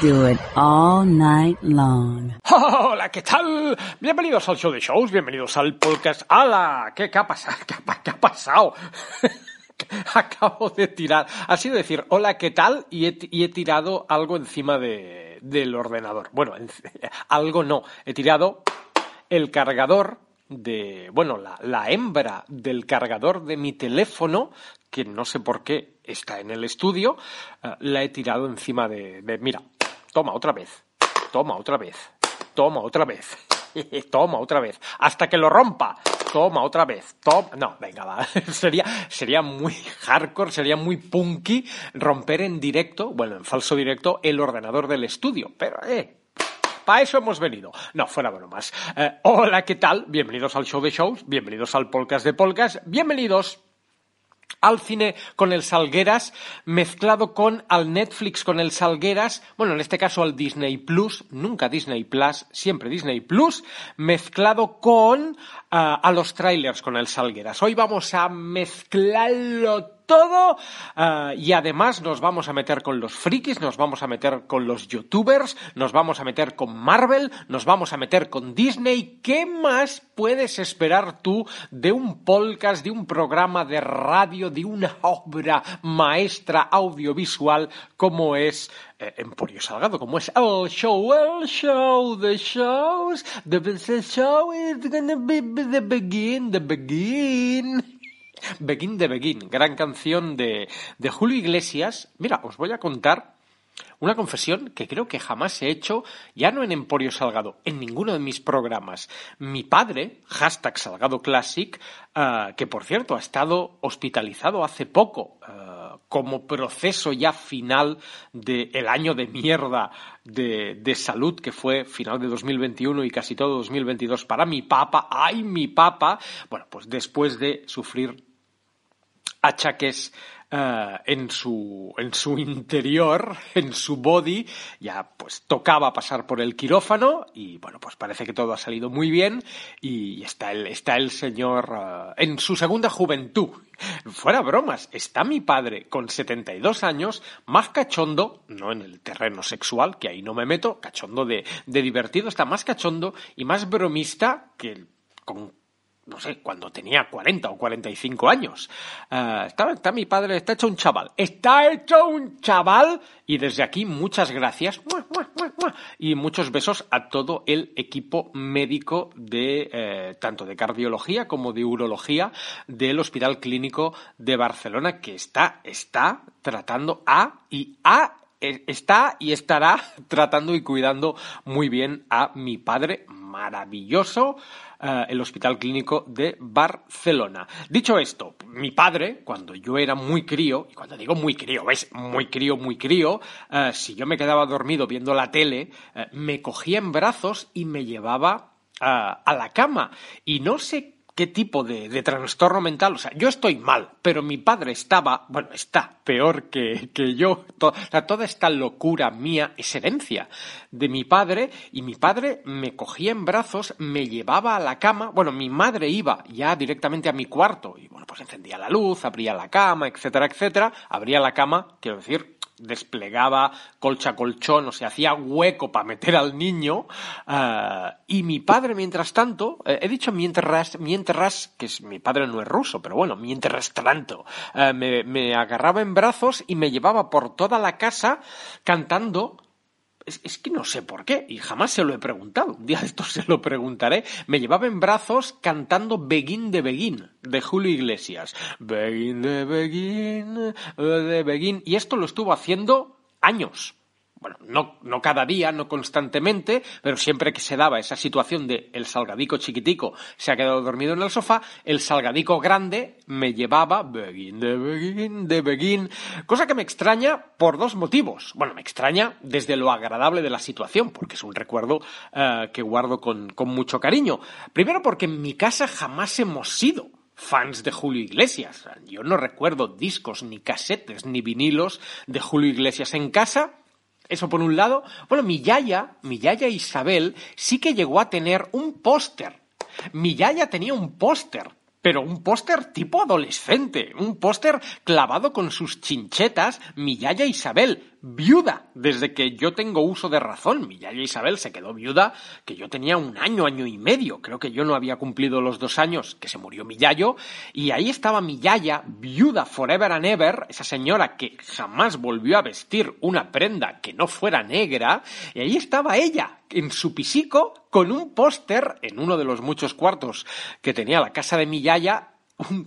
Do it all night long. Hola, ¿qué tal? Bienvenidos al show de shows, bienvenidos al podcast. ¡Hala! ¿Qué, ha pasado? ¿Qué, ha- pasado? Acabo de tirar. Ha sido decir hola, ¿qué tal? Y he, tirado algo encima de, del ordenador. Bueno, en- algo no. He tirado el cargador de, bueno, la, la hembra del cargador de mi teléfono, que no sé por qué está en el estudio, eh, la he tirado encima de, de, mira, toma otra vez, toma otra vez, toma otra vez, toma otra vez, hasta que lo rompa. Toma otra vez, toma. No, venga, va. Sería, sería muy hardcore, sería muy punky romper en directo, bueno, en falso directo, el ordenador del estudio. Pero, eh, para eso hemos venido. No, fuera bromas. Eh, hola, ¿qué tal? Bienvenidos al show de shows, bienvenidos al podcast de podcast, bienvenidos al cine con el Salgueras, mezclado con al Netflix con el Salgueras, bueno, en este caso al Disney Plus, nunca Disney Plus, siempre Disney Plus, mezclado con ah, a los trailers con el Salgueras. Hoy vamos a mezclarlo todo ah, y además nos vamos a meter con los frikis, nos vamos a meter con los youtubers, nos vamos a meter con Marvel, nos vamos a meter con Disney. ¿Qué más puedes esperar tú de un podcast, de un programa de radio, de una obra maestra audiovisual como es eh, Emporio Salgado, como es el show, el show, the shows, the show is gonna be the begin, the begin. Begin de Begin, gran canción de, de Julio Iglesias. Mira, os voy a contar una confesión que creo que jamás he hecho, ya no en Emporio Salgado, en ninguno de mis programas. Mi padre, hashtag Salgado Classic, ah, que por cierto ha estado hospitalizado hace poco, ah, como proceso ya final del año de mierda de, de salud que fue final de 2021 y casi todo 2022 para mi papa, ay mi papa, bueno, pues después de sufrir achaques eh, en, su, en su interior, en su body, ya pues tocaba pasar por el quirófano y bueno, pues parece que todo ha salido muy bien y está el, está el señor eh, en su segunda juventud. Fuera bromas, está mi padre con 72 años, más cachondo, no en el terreno sexual, que ahí no me meto, cachondo de, de divertido, está más cachondo y más bromista que el- con no sé, cuando tenía 40 o 45 años. Eh, está, está mi padre, está hecho un chaval. Está hecho un chaval. Y desde aquí muchas gracias y muchos besos a todo el equipo médico de eh, tanto de cardiología como de urología del Hospital Clínico de Barcelona que está, está tratando a y a eh, está y estará tratando y cuidando muy bien a mi padre maravilloso eh, el Hospital Clínico de Barcelona. Dicho esto, mi padre, cuando yo era muy crío, y cuando digo muy crío, ¿ves? Muy crío, muy crío, eh, si yo me quedaba dormido viendo la tele, eh, me cogía en brazos y me llevaba a la cama. Y no sé qué tipo de, de trastorno mental. O sea, yo estoy mal, pero mi padre estaba, bueno, está peor que, que yo. O sea, toda esta locura mía es herencia de mi padre y mi padre me cogía en brazos, me llevaba a la cama. Bueno, mi madre iba ya directamente a mi cuarto y, bueno, pues encendía la luz, abría la cama, etcétera, etcétera. Abría la cama, quiero decir, desplegaba colcha colchón, o sea, hacía hueco para meter al niño. ah, y mi padre, mientras tanto, eh, he dicho mientras, mientras, que mi padre no es ruso, pero bueno, mientras tanto, eh, me, me agarraba en brazos y me llevaba por toda la casa cantando es, que no sé por qué, y jamás se lo he preguntado. Un día esto se lo preguntaré. Me llevaba en brazos cantando Begin de Begin, de Julio Iglesias. Begin de Begin, de Begin. Y esto lo estuvo haciendo años. Bueno, no, no cada día, no constantemente, pero siempre que se daba esa situación de el salgadico chiquitico se ha quedado dormido en el sofá, el salgadico grande me llevaba begin de begin de begin, cosa que me extraña por dos motivos. Bueno, me extraña desde lo agradable de la situación, porque es un recuerdo eh, que guardo con, con mucho cariño. Primero porque en mi casa jamás hemos sido fans de Julio Iglesias. Yo no recuerdo discos, ni casetes, ni vinilos de Julio Iglesias en casa eso por un lado. Bueno, mi yaya, mi yaya Isabel, sí que llegó a tener un póster. Mi yaya tenía un póster pero un póster tipo adolescente, un póster clavado con sus chinchetas, mi yaya Isabel, viuda, desde que yo tengo uso de razón. Mi Isabel se quedó viuda, que yo tenía un año, año y medio, creo que yo no había cumplido los dos años que se murió mi yayo, y ahí estaba mi yaya, viuda forever and ever, esa señora que jamás volvió a vestir una prenda que no fuera negra, y ahí estaba ella, en su pisico con un póster en uno de los muchos cuartos que tenía la casa de mi yaya.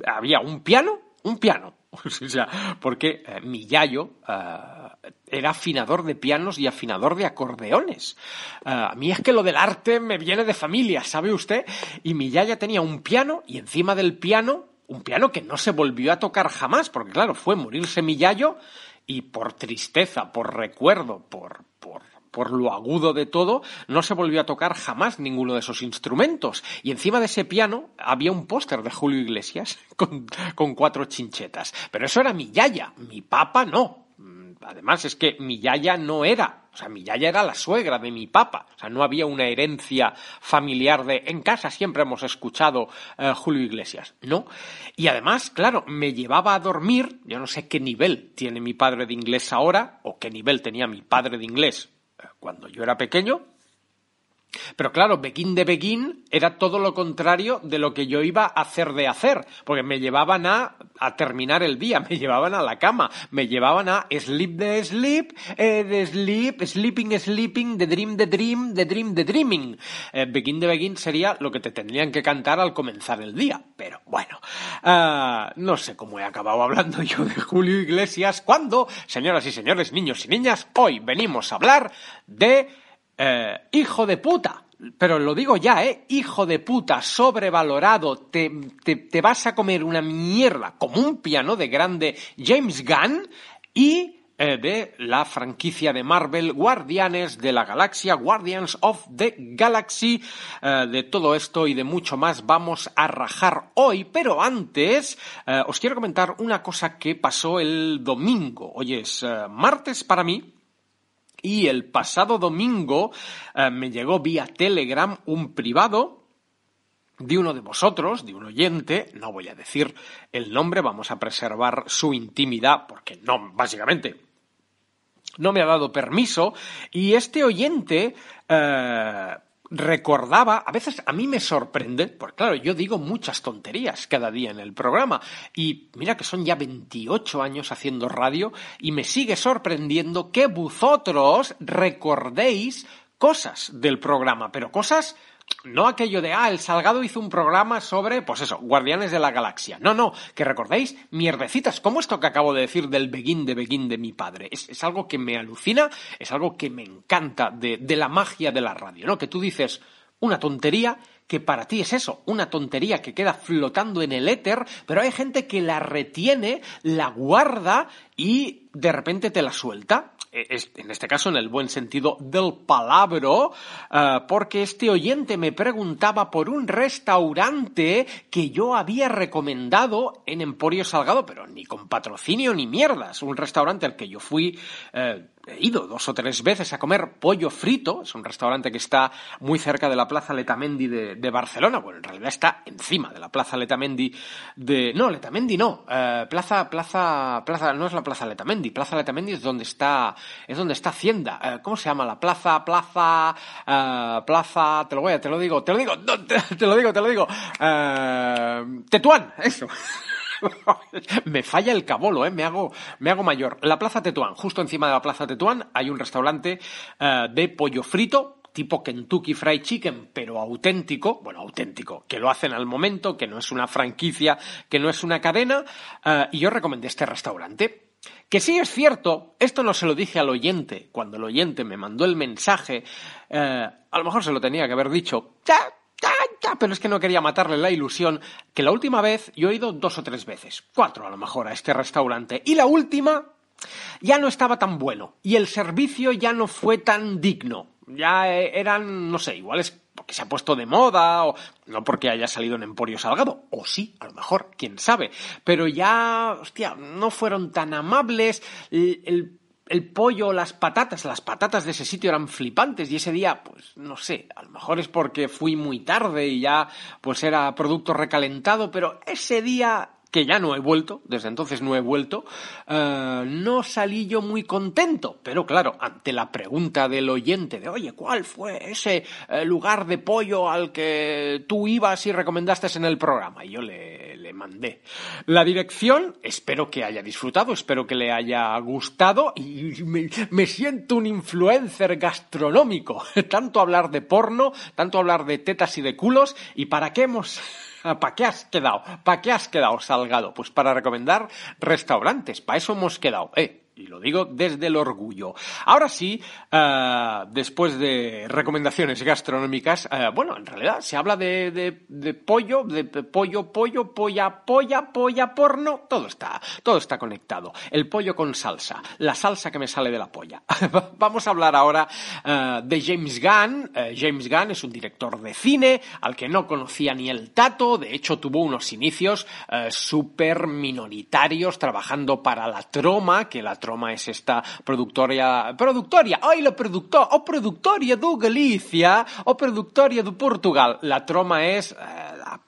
había un piano, un piano. O sea, porque eh, mi yayo eh, era afinador de pianos y afinador de acordeones. Eh, a mí es que lo del arte me viene de familia, ¿sabe usted? Y mi yaya tenía un piano y encima del piano, un piano que no se volvió a tocar jamás, porque claro, fue morirse mi yayo y por tristeza, por recuerdo, por, por por lo agudo de todo, no se volvió a tocar jamás ninguno de esos instrumentos. Y encima de ese piano había un póster de Julio Iglesias con, cuatro chinchetas. Pero eso era mi yaya, mi papa no. Además es que mi yaya no era, o sea, mi yaya era la suegra de mi papa. O sea, no había una herencia familiar de en casa siempre hemos escuchado eh, Julio Iglesias. No. Y además, claro, me llevaba a dormir, yo no sé qué nivel tiene mi padre de inglés ahora, o qué nivel tenía mi padre de inglés cuando yo era pequeño. Pero claro, Begin de Begin era todo lo contrario de lo que yo iba a hacer de hacer, porque me llevaban a, terminar el día, me llevaban a la cama, me llevaban a sleep de sleep, eh, de sleep, sleeping, sleeping, the dream, the dream, the dream, the dreaming. Eh, begin de Begin sería lo que te tendrían que cantar al comenzar el día, pero bueno, uh, no sé cómo he acabado hablando yo de Julio Iglesias, cuando, señoras y señores, niños y niñas, hoy venimos a hablar de eh, hijo de puta. Pero lo digo ya, ¿eh? Hijo de puta, sobrevalorado, te, te, vas a comer una mierda como un piano de grande James Gunn y eh, de la franquicia de Marvel Guardianes de la Galaxia, Guardians of the Galaxy. Eh, de todo esto y de mucho más vamos a rajar hoy, pero antes os quiero comentar una cosa que pasó el domingo. Hoy es martes para mí, y el pasado domingo eh, me llegó vía Telegram un privado de uno de vosotros, de un oyente, no voy a decir el nombre, vamos a preservar su intimidad, porque no, básicamente, no me ha dado permiso, y este oyente eh, recordaba, a veces a mí me sorprende, porque claro, yo digo muchas tonterías cada día en el programa y mira que son ya 28 años haciendo radio y me sigue sorprendiendo que vosotros recordéis cosas del programa, pero cosas no aquello de, ah, el Salgado hizo un programa sobre, pues eso, Guardianes de la Galaxia. No, no, que recordéis mierdecitas, como esto que acabo de decir del Begin de Begin de mi padre. Es, es algo que me alucina, es algo que me encanta de, de la magia de la radio, ¿no? Que tú dices una tontería que para ti es eso, una tontería que queda flotando en el éter, pero hay gente que la retiene, la guarda y de repente te la suelta. Eh, en este caso en el buen sentido del palabro, eh, porque este oyente me preguntaba por un restaurante que yo había recomendado en Emporio Salgado, pero ni con patrocinio ni mierdas, un restaurante al que yo fui eh, he ido dos o tres veces a comer pollo frito, es un restaurante que está muy cerca de la Plaza Letamendi de, Barcelona, bueno, en realidad está encima de la Plaza Letamendi de... No, Letamendi no, eh, Plaza, Plaza, Plaza, no es la Plaza Letamendi, Plaza Letamendi es donde está, es donde está Hacienda, eh, ¿cómo se llama? La Plaza, Plaza, eh, Plaza, te lo voy a, te lo digo, te lo digo, te, lo digo, te lo digo, Tetuán, eso. me falla el cabolo, ¿eh? me, hago, me hago mayor. La Plaza Tetuán, justo encima de la Plaza Tetuán hay un restaurante eh, de pollo frito tipo Kentucky Fried Chicken, pero auténtico, bueno, auténtico, que lo hacen al momento, que no es una franquicia, que no es una cadena, eh, y yo recomendé este restaurante. Que sí es cierto, esto no se lo dije al oyente, cuando el oyente me mandó el mensaje, eh, a lo mejor se lo tenía que haber dicho, ya, pero es que no quería matarle la ilusión, que la última vez yo he ido dos o tres veces, cuatro a lo mejor, a este restaurante, y la última ya no estaba tan bueno, y el servicio ya no fue tan digno, ya eh, eran, no sé, iguales porque se ha puesto de moda o no porque haya salido en Emporio Salgado, o sí, a lo mejor, quién sabe, pero ya, hostia, no fueron tan amables, pollo, las patatas, las patatas de ese sitio eran flipantes y ese día, pues no sé, a lo mejor es porque fui muy tarde y ya pues era producto recalentado, pero ese día que ya no he vuelto, desde entonces no he vuelto, eh, no salí yo muy contento. Pero claro, ante la pregunta del oyente de, oye, ¿cuál fue ese eh, lugar de pollo al que tú ibas y recomendaste en el programa? Y yo le, le mandé la dirección, espero que haya disfrutado, espero que le haya gustado y me, me siento un influencer gastronómico. tanto hablar de porno, tanto hablar de tetas y de culos, y para qué hemos ¿Para qué has quedado? ¿Para qué has quedado, Salgado? Pues para recomendar restaurantes. Para eso hemos quedado. Eh, y lo digo desde el orgullo. Ahora sí, uh, después de recomendaciones gastronómicas, uh, bueno, en realidad se habla de, de, de, pollo, de pollo, pollo, polla, polla, polla, porno, todo está, todo está conectado. El pollo con salsa, la salsa que me sale de la polla. Vamos a hablar ahora uh, de James Gunn. James Gunn es un director de cine al que no conocía ni el tato, de hecho tuvo unos inicios súper minoritarios trabajando para la Troma, que la Troma Roma es esta productoria, productoria, oi la productor, o productoria do Galicia, o productoria do Portugal. La Troma es eh, la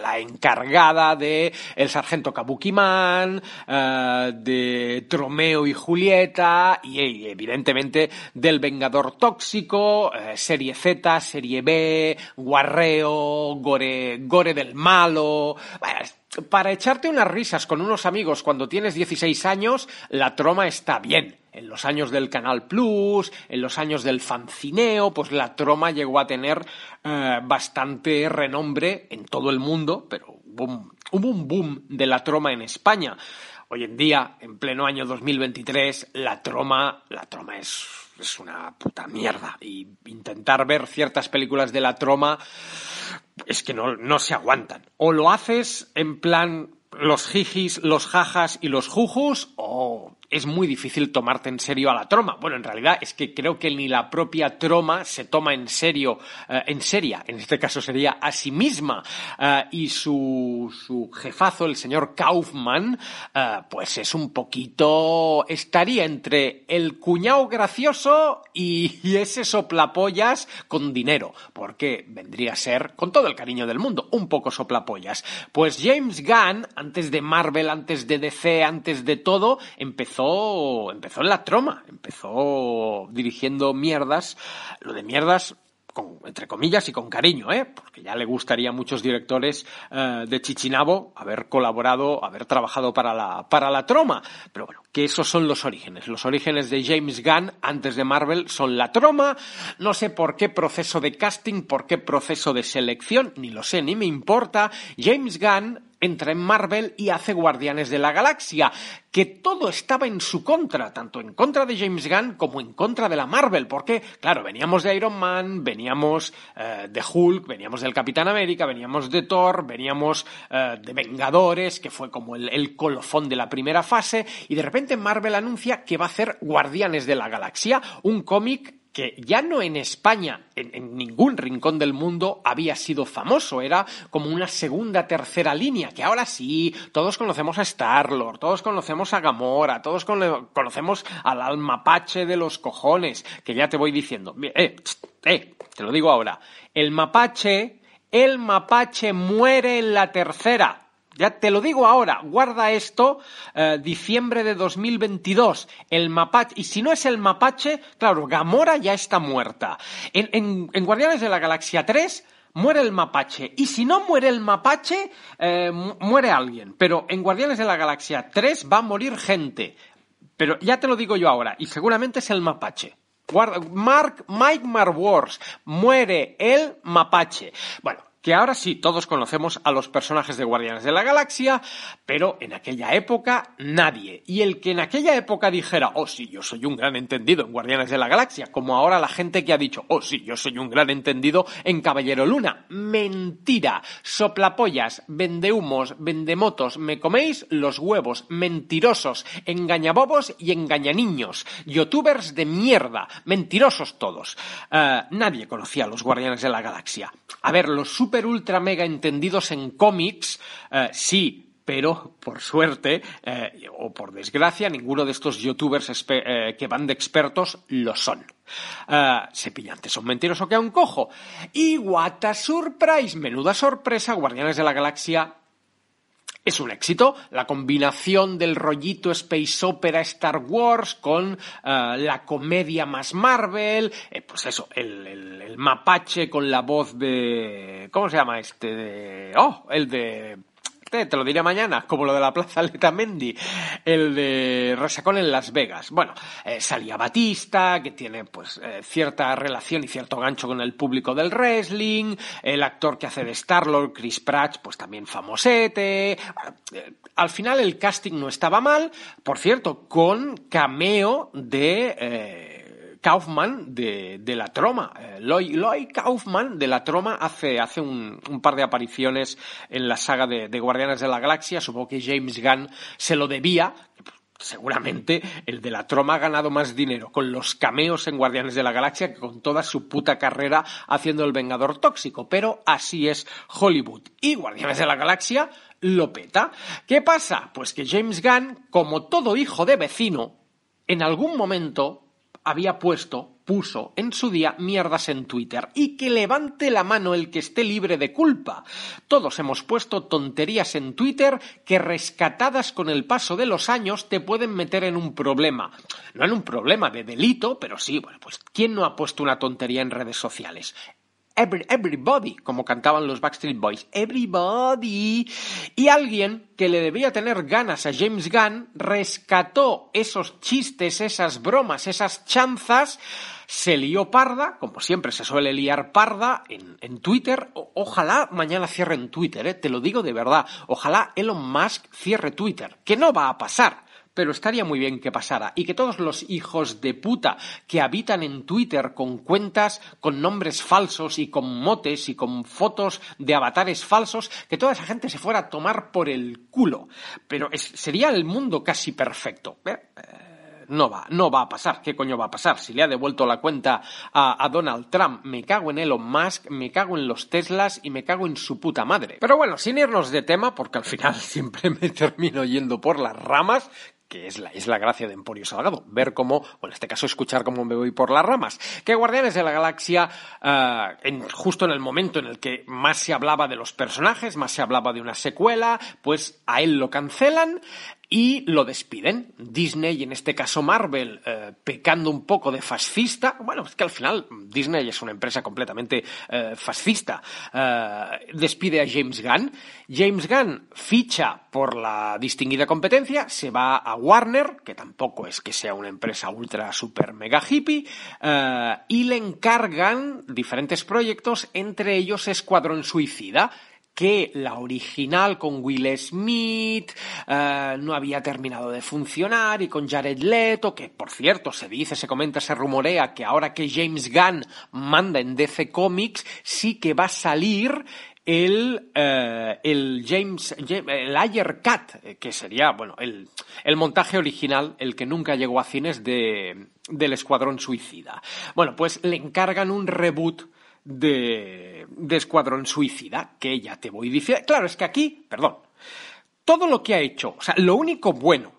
la encargada de El Sargento Kabuki Man, uh, de Tromeo y Julieta y evidentemente del Vengador Tóxico, uh, Serie Z, Serie B, Guarreo, Gore, Gore del Malo. Bueno, para echarte unas risas con unos amigos cuando tienes 16 años, la troma está bien. En los años del Canal Plus, en los años del fancineo, pues la troma llegó a tener eh, bastante renombre en todo el mundo, pero hubo un boom de la troma en España. Hoy en día, en pleno año 2023, la troma, la troma es, es una puta mierda. Y intentar ver ciertas películas de la troma es que no, no se aguantan. O lo haces en plan los jijis, los jajas y los jujus, o es muy difícil tomarte en serio a la troma. Bueno, en realidad es que creo que ni la propia troma se toma en serio, eh, en seria, en este caso sería a sí misma. Eh, y su, su, jefazo, el señor Kaufman, eh, pues es un poquito, estaría entre el cuñado gracioso y, y ese soplapollas con dinero, porque vendría a ser, con todo el cariño del mundo, un poco soplapollas. Pues James Gunn, antes de Marvel, antes de DC, antes de todo, empezó empezó, en la troma, empezó dirigiendo mierdas, lo de mierdas con, entre comillas y con cariño, ¿eh? porque ya le gustaría a muchos directores eh, de Chichinabo haber colaborado, haber trabajado para la, para la troma. Pero bueno, que esos son los orígenes. Los orígenes de James Gunn antes de Marvel son la troma. No sé por qué proceso de casting, por qué proceso de selección, ni lo sé, ni me importa. James Gunn entra en Marvel y hace Guardianes de la Galaxia, que todo estaba en su contra, tanto en contra de James Gunn como en contra de la Marvel, porque, claro, veníamos de Iron Man, veníamos eh, de Hulk, veníamos del Capitán América, veníamos de Thor, veníamos eh, de Vengadores, que fue como el, el colofón de la primera fase, y de repente Marvel anuncia que va a hacer Guardianes de la Galaxia, un cómic que ya no en España, en, ningún rincón del mundo había sido famoso, era como una segunda, tercera línea, que ahora sí, todos conocemos a Star-Lord, todos conocemos a Gamora, todos con, conocemos al almapache de los cojones, que ya te voy diciendo, eh, eh, te lo digo ahora, el mapache, el mapache muere en la tercera, ya te lo digo ahora, guarda esto, eh, diciembre de 2022, el mapache, y si no es el mapache, claro, Gamora ya está muerta. En, en, en Guardianes de la Galaxia 3 muere el mapache, y si no muere el mapache, eh, muere alguien. Pero en Guardianes de la Galaxia 3 va a morir gente. Pero ya te lo digo yo ahora, y seguramente es el mapache. Guarda, Mark, Mike Marwars, muere el mapache. Bueno, que ahora sí todos conocemos a los personajes de Guardianes de la Galaxia, pero en aquella época nadie. Y el que en aquella época dijera, oh sí, yo soy un gran entendido en Guardianes de la Galaxia, como ahora la gente que ha dicho, oh sí, yo soy un gran entendido en Caballero Luna. Mentira, soplapollas, vendehumos, vendemotos, me coméis los huevos, mentirosos, engañabobos y engañaniños, youtubers de mierda, mentirosos todos. Eh, nadie conocía a los Guardianes de la Galaxia. A ver, los super ultra mega entendidos en cómics, eh, sí, pero por suerte eh, o por desgracia ninguno de estos youtubers eh, que van de expertos lo son. Cepillantes son mentirosos que a un cojo. Y what a surprise, menuda sorpresa, Guardianes de la Galaxia es un éxito. La combinación del rollito Space Opera Star Wars con la comedia más Marvel, pues eso, el, el, mapache con la voz de... ¿Cómo se llama este? De, oh, el de te lo diré mañana, como lo de la Plaza Letamendi, el de Resacón en Las Vegas. Bueno, eh, salía Batista, que tiene pues eh, cierta relación y cierto gancho con el público del wrestling, el actor que hace de Star-Lord, Chris Pratt, pues también famosete. Eh, al final el casting no estaba mal, por cierto, con cameo de... Kaufman de, la Troma. Eh, Kaufman de la Troma hace, hace un, par de apariciones en la saga de, Guardianes de la Galaxia. Supongo que James Gunn se lo debía. Seguramente el de la Troma ha ganado más dinero con los cameos en Guardianes de la Galaxia que con toda su puta carrera haciendo el Vengador Tóxico. Pero así es Hollywood. Y Guardianes de la Galaxia lo peta. ¿Qué pasa? Pues que James Gunn, como todo hijo de vecino, en algún momento había puesto, puso en su día mierdas en Twitter. Y que levante la mano el que esté libre de culpa. Todos hemos puesto tonterías en Twitter que rescatadas con el paso de los años te pueden meter en un problema. No en un problema de delito, pero sí, bueno, pues ¿quién no ha puesto una tontería en redes sociales? Everybody, como cantaban los Backstreet Boys. Everybody. Y alguien que le debía tener ganas a James Gunn rescató esos chistes, esas bromas, esas chanzas, se lió parda, como siempre se suele liar parda en, Twitter. ojalá mañana cierre en Twitter, ¿eh? te lo digo de verdad. Ojalá Elon Musk cierre Twitter, que no va a pasar pero estaría muy bien que pasara y que todos los hijos de puta que habitan en Twitter con cuentas con nombres falsos y con motes y con fotos de avatares falsos, que toda esa gente se fuera a tomar por el culo. Pero sería el mundo casi perfecto. ¿eh? no va, no va a pasar. ¿Qué coño va a pasar? Si le ha devuelto la cuenta a, a, Donald Trump, me cago en Elon Musk, me cago en los Teslas y me cago en su puta madre. Pero bueno, sin irnos de tema, porque al final siempre me termino yendo por las ramas, que es la, es la gracia de Emporio Salgado, ver cómo, o en este caso escuchar cómo me voy por las ramas, que Guardianes de la Galaxia, uh, justo en el momento en el que más se hablaba de los personajes, más se hablaba de una secuela, pues a él lo cancelan y lo despiden. Disney, y en este caso Marvel, eh, pecando un poco de fascista. Bueno, es que al final Disney es una empresa completamente eh, fascista. Eh, despide a James Gunn. James Gunn ficha por la distinguida competencia, se va a Warner, que tampoco es que sea una empresa ultra super mega hippie, y le encargan diferentes proyectos, entre ellos Escuadrón Suicida que la original con Will Smith eh, no había terminado de funcionar y con Jared Leto, que por cierto se dice, se comenta, se rumorea que ahora que James Gunn manda en DC Comics sí que va a salir el, eh, el James, el Ayer Cat, que sería, bueno, el, el montaje original, el que nunca llegó a cines de, del Escuadrón Suicida. Bueno, pues le encargan un reboot de, de Escuadrón Suicida, que ya te voy diciendo. Claro, es que aquí, perdón, todo lo que ha hecho, o sea, lo único bueno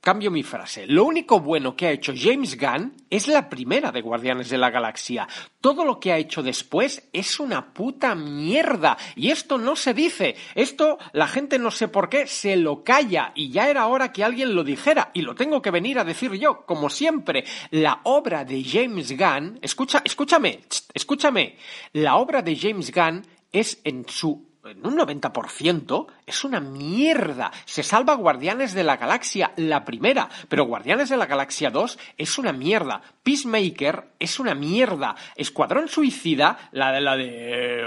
Cambio mi frase. Lo único bueno que ha hecho James Gunn es la primera de Guardianes de la Galaxia. Todo lo que ha hecho después es una puta mierda. Y esto no se dice. Esto la gente no sé por qué se lo calla. Y ya era hora que alguien lo dijera. Y lo tengo que venir a decir yo. Como siempre, la obra de James Gunn... Escucha, escúchame, escúchame. La obra de James Gunn es en su en un 90% es una mierda. Se salva Guardianes de la Galaxia, la primera, pero Guardianes de la Galaxia 2 es una mierda. Peacemaker es una mierda. Escuadrón Suicida, la de la de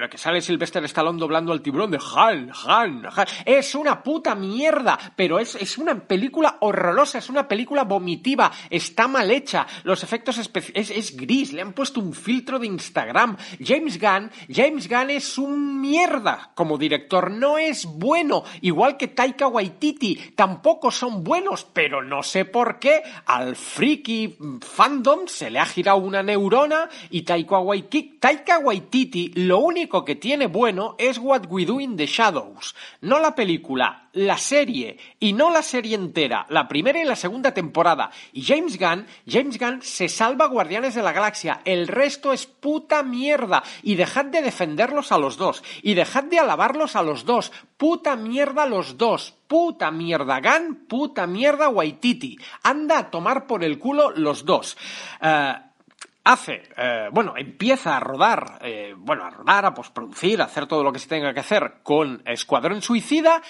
la que sale Sylvester Stallone doblando al tiburón de Han, Han, Han, es una puta mierda, pero es, es una película horrorosa, es una película vomitiva, está mal hecha, los efectos es, es gris, le han puesto un filtro de Instagram. James Gunn, James Gunn es un mierda como director, no es bueno, igual que Taika Waititi, tampoco son buenos, pero no sé por qué al friki fandom se le ha girado una neurona y Taika Waititi, Taika Waititi lo único que tiene bueno es What We Do in the Shadows, no la película, la serie y no la serie entera, la primera y la segunda temporada. Y James Gunn, James Gunn se salva Guardianes de la Galaxia, el resto es puta mierda y dejad de defenderlos a los dos y dejad de alabarlos a los dos, puta mierda los dos. Puta mierda Gunn, puta mierda Waititi. Anda a tomar por el culo los dos. Eh, hace, eh, bueno, empieza a rodar, eh, bueno, a rodar, a postproducir, a hacer todo lo que se tenga que hacer con Escuadrón Suicida.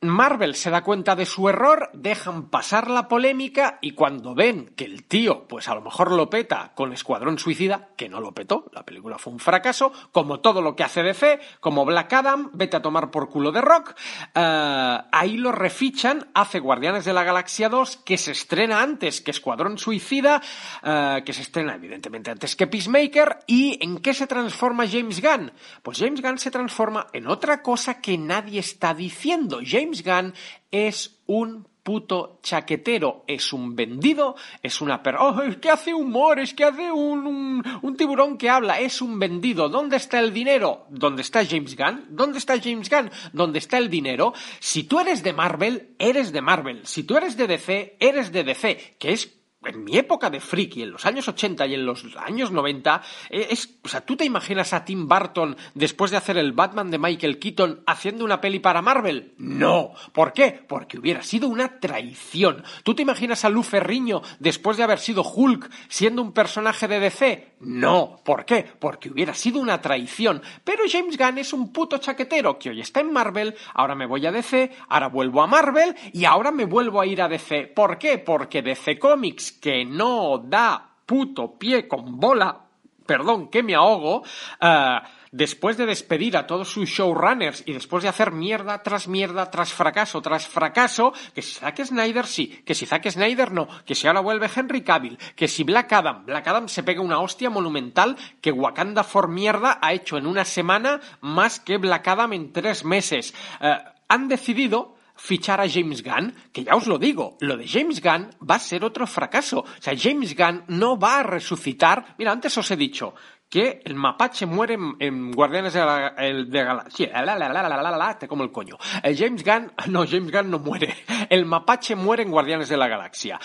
Marvel se da cuenta de su error, dejan pasar la polémica y cuando ven que el tío, pues a lo mejor lo peta con Escuadrón Suicida, que no lo petó, la película fue un fracaso, como todo lo que hace DC, como Black Adam, vete a tomar por culo de rock, eh, ahí lo refichan, hace Guardianes de la Galaxia 2, que se estrena antes que Escuadrón Suicida, eh, que se estrena evidentemente antes que Peacemaker, y ¿en qué se transforma James Gunn? Pues James Gunn se transforma en otra cosa que nadie está diciendo. Gunn es un puto chaquetero, es un vendido, es una per... ¡Oh, es que hace humor! Es que hace un, un, un, tiburón que habla, es un vendido. ¿Dónde está el dinero? ¿Dónde está James Gunn? ¿Dónde está James Gunn? ¿Dónde está el dinero? Si tú eres de Marvel, eres de Marvel. Si tú eres de DC, eres de DC, que es en mi época de friki, en los años 80 y en los años 90, es, o sea, ¿tú te imaginas a Tim Burton después de hacer el Batman de Michael Keaton haciendo una peli para Marvel? No. ¿Por qué? Porque hubiera sido una traición. ¿Tú te imaginas a Lou Ferriño después de haber sido Hulk siendo un personaje de DC? No. ¿Por qué? Porque hubiera sido una traición. Pero James Gunn es un puto chaquetero que hoy está en Marvel, ahora me voy a DC, ahora vuelvo a Marvel y ahora me vuelvo a ir a DC. ¿Por qué? Porque DC Comics que no da puto pie con bola, perdón que me ahogo, uh, después de despedir a todos sus showrunners y después de hacer mierda tras mierda, tras fracaso, tras fracaso, que si Zack Snyder sí, que si Zack Snyder no, que si ahora vuelve Henry Cavill, que si Black Adam, Black Adam se pega una hostia monumental que Wakanda for mierda ha hecho en una semana más que Black Adam en tres meses. Uh, han decidido fichar a James Gunn, que ya os lo digo, lo de James Gunn va a ser otro fracaso. O sea, James Gunn no va a resucitar. Mira, antes os he dicho que el mapache muere en, Guardianes de la, el, de Galaxia. La, la, te como el coño. El James Gunn, no, James Gunn no muere. El mapache muere en Guardianes de la Galaxia.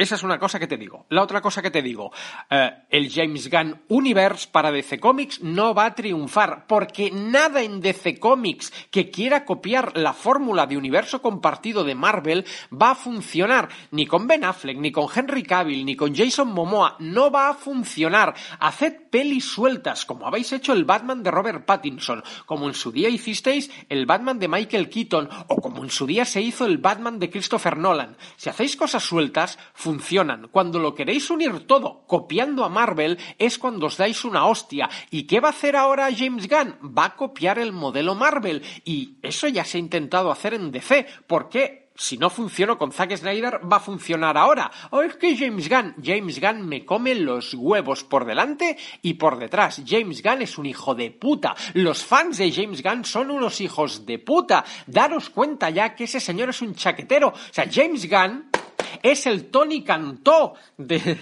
Esa es una cosa que te digo. La otra cosa que te digo, eh, el James Gunn Universe para DC Comics no va a triunfar porque nada en DC Comics que quiera copiar la fórmula de universo compartido de Marvel va a funcionar. Ni con Ben Affleck, ni con Henry Cavill, ni con Jason Momoa. No va a funcionar. Haced pelis sueltas, como habéis hecho el Batman de Robert Pattinson, como en su día hicisteis el Batman de Michael Keaton, o como en su día se hizo el Batman de Christopher Nolan. Si hacéis cosas sueltas, funcionan. Cuando lo queréis unir todo copiando a Marvel es cuando os dais una hostia. ¿Y qué va a hacer ahora James Gunn? Va a copiar el modelo Marvel. Y eso ya se ha intentado hacer en DC. ¿Por qué? si no funcionó con Zack Snyder, va a funcionar ahora. O es que James Gunn, James Gunn me come los huevos por delante y por detrás. James Gunn es un hijo de puta. Los fans de James Gunn son unos hijos de puta. Daros cuenta ya que ese señor es un chaquetero. O sea, James Gunn es el Tony Cantó de,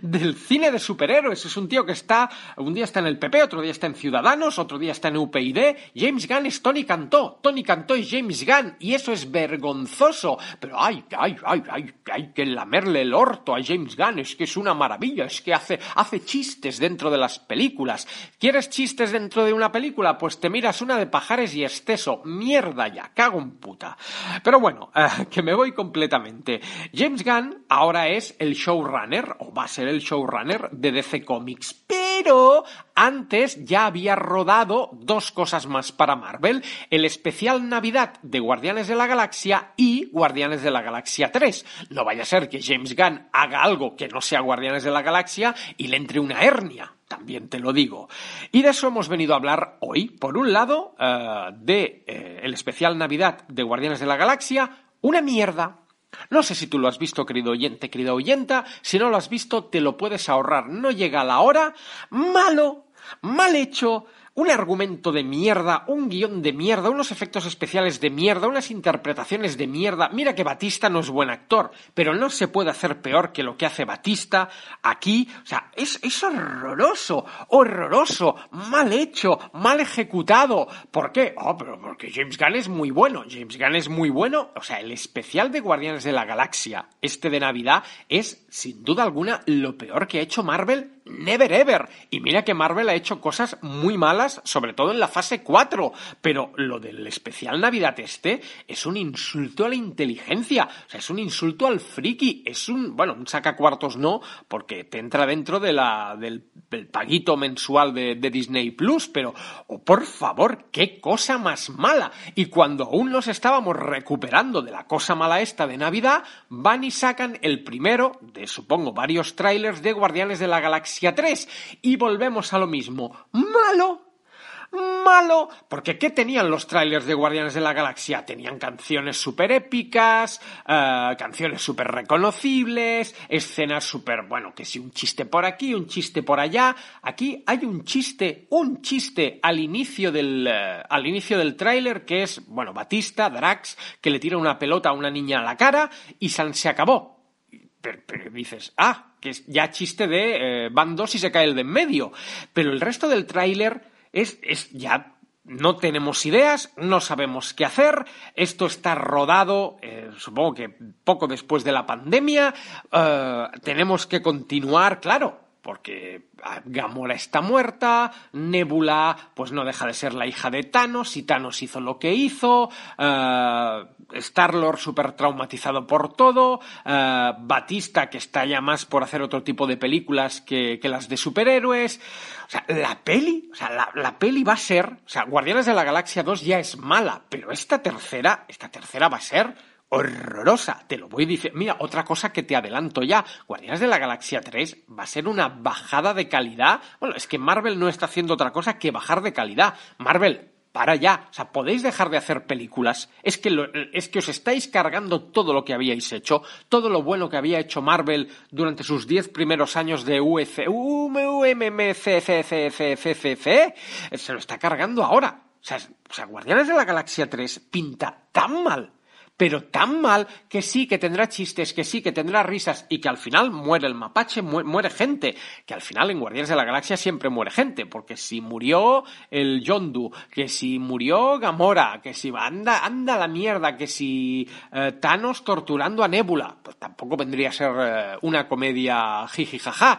del cine de superhéroes. Es un tío que está, un día está en el PP, otro día está en Ciudadanos, otro día está en UPyD. James Gunn es Tony Cantó. Tony Cantó es James Gunn. Y eso es vergonzoso. Pero hay, hay, hay, hay, hay que lamerle el orto a James Gunn. Es que es una maravilla. Es que hace, hace chistes dentro de las películas. ¿Quieres chistes dentro de una película? Pues te miras una de Pajares y Esteso. Mierda ya, cago en puta. Pero bueno, que me voy completamente. James Gunn ahora es el showrunner, o va a ser el showrunner de DC Comics. pero antes ya había rodado dos cosas más para Marvel, el especial Navidad de Guardianes de la Galaxia y Guardianes de la Galaxia 3. No vaya a ser que James Gunn haga algo que no sea Guardianes de la Galaxia y le entre una hernia también te lo digo. Y de eso hemos venido a hablar hoy. Por un lado, eh, de eh, el especial Navidad de Guardianes de la Galaxia, una mierda. No sé si tú lo has visto, querido oyente, querida oyenta. Si no lo has visto, te lo puedes ahorrar. No llega la hora. Malo, mal hecho, un argumento de mierda, un guion de mierda, unos efectos especiales de mierda, unas interpretaciones de mierda. Mira que Batista no es buen actor, pero no se puede hacer peor que lo que hace Batista aquí. O sea, es, horroroso, horroroso, mal hecho, mal ejecutado. ¿Por qué? Oh, pero porque James Gunn es muy bueno. James Gunn es muy bueno. O sea, el especial de Guardianes de la Galaxia, este de Navidad, es sin duda alguna lo peor que ha hecho Marvel Never Ever. Y mira que Marvel ha hecho cosas muy malas, sobre todo en la fase 4. Pero lo del especial Navidad este es un insulto a la inteligencia. O sea, es un insulto al friki. Es un, bueno, un sacacuartos no, porque te entra dentro de la, del, paguito mensual de, Disney Plus. Pero, oh, por favor, qué cosa más mala. Y cuando aún nos estábamos recuperando de la cosa mala esta de Navidad, van y sacan el primero de, supongo, varios trailers de Guardianes de la Galaxia 3. Y volvemos a lo mismo. Malo malo, porque ¿qué tenían los trailers de Guardianes de la Galaxia? Tenían canciones súper épicas, eh, canciones súper reconocibles, escenas súper, bueno, que si un chiste por aquí, un chiste por allá. Aquí hay un chiste, un chiste al inicio del, uh, al inicio del tráiler que es, bueno, Batista, Drax, que le tira una pelota a una niña a la cara y se acabó. Pero dices, ah, que es ya chiste de eh, van dos y se cae el de en medio. Pero el resto del tráiler es, es ya no tenemos ideas, no sabemos qué hacer, esto está rodado, eh, supongo que poco después de la pandemia, eh, tenemos que continuar, claro, porque Gamora está muerta, Nebula pues no deja de ser la hija de Thanos y Thanos hizo lo que hizo, uh, Star-Lord súper traumatizado por todo, uh, Batista que está ya más por hacer otro tipo de películas que, que las de superhéroes, o sea, la peli, o sea, la, la, peli va a ser, o sea, Guardianes de la Galaxia 2 ya es mala, pero esta tercera, esta tercera va a ser horrorosa. Te lo voy decir. Mira, otra cosa que te adelanto ya. Guardianes de la Galaxia 3 va a ser una bajada de calidad. Bueno, es que Marvel no está haciendo otra cosa que bajar de calidad. Marvel, para ya. O sea, podéis dejar de hacer películas. Es que, es que os estáis cargando todo lo que habíais hecho, todo lo bueno que había hecho Marvel durante sus 10 primeros años de UF, UMMCCCCCC, se lo está cargando ahora. O sea, Guardianes de la Galaxia 3 pinta tan mal pero tan mal que sí, que tendrá chistes, que sí, que tendrá risas y que al final muere el mapache, muere gente, que al final en Guardianes de la Galaxia siempre muere gente, porque si murió el Yondu, que si murió Gamora, que si anda, anda la mierda, que si eh, Thanos torturando a Nebula, pues tampoco vendría a ser eh, una comedia jiji jaja.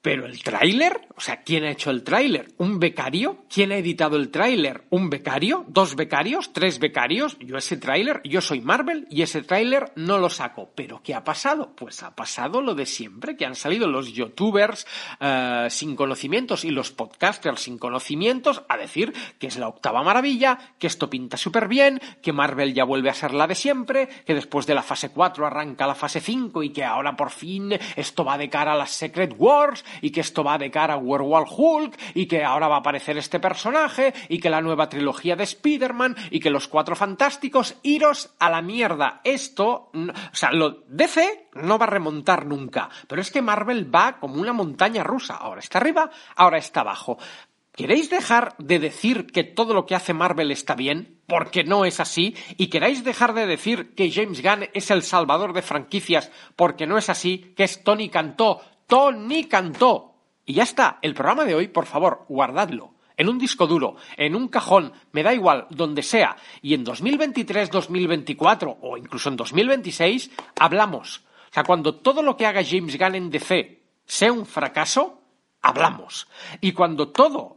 Pero el tráiler, o sea, ¿quién ha hecho el tráiler? ¿Un becario? ¿Quién ha editado el tráiler? ¿Un becario? ¿Dos becarios? ¿Tres becarios? Yo ese tráiler, yo soy Marvel y ese tráiler no lo saco. ¿Pero qué ha pasado? Pues ha pasado lo de siempre, que han salido los youtubers eh, sin conocimientos y los podcasters sin conocimientos a decir que es la octava maravilla, que esto pinta súper bien, que Marvel ya vuelve a ser la de siempre, que después de la fase 4 arranca la fase 5 y que ahora por fin esto va de cara a las Secret Wars y que esto va de cara a Werewolf Hulk y que ahora va a aparecer este personaje y que la nueva trilogía de Spider-Man y que los cuatro fantásticos, iros a la mierda. Esto, o sea, lo DC no va a remontar nunca, pero es que Marvel va como una montaña rusa. Ahora está arriba, ahora está abajo. ¿Queréis dejar de decir que todo lo que hace Marvel está bien? Porque no es así. ¿Y queréis dejar de decir que James Gunn es el salvador de franquicias? Porque no es así. Que es Tony Cantó. Tony cantó. Y ya está, el programa de hoy, por favor, guardadlo. En un disco duro, en un cajón, me da igual, donde sea. Y en 2023, 2024 o incluso en 2026, hablamos. O sea, cuando todo lo que haga James Gunn en DC sea un fracaso, hablamos. Y cuando todo,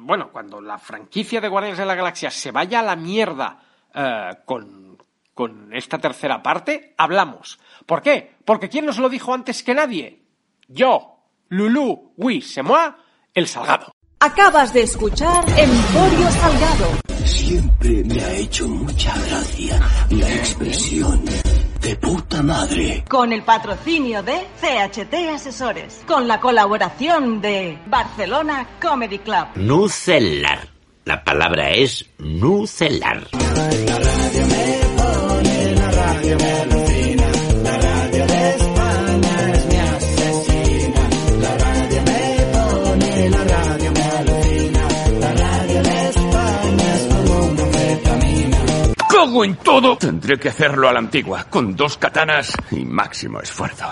bueno, cuando la franquicia de Guardianes de la Galaxia se vaya a la mierda eh, con, con esta tercera parte, hablamos. ¿Por qué? Porque ¿quién nos lo dijo antes que nadie? Yo, Lulu, oui, c'est moi, el Salgado. Acabas de escuchar Emporio Salgado. Siempre me ha hecho mucha gracia la expresión de puta madre. Con el patrocinio de CHT Asesores. Con la colaboración de Barcelona Comedy Club. Nucelar. La palabra es nucelar. ¡Cago en todo! Tendré que hacerlo a la antigua, con dos katanas y máximo esfuerzo.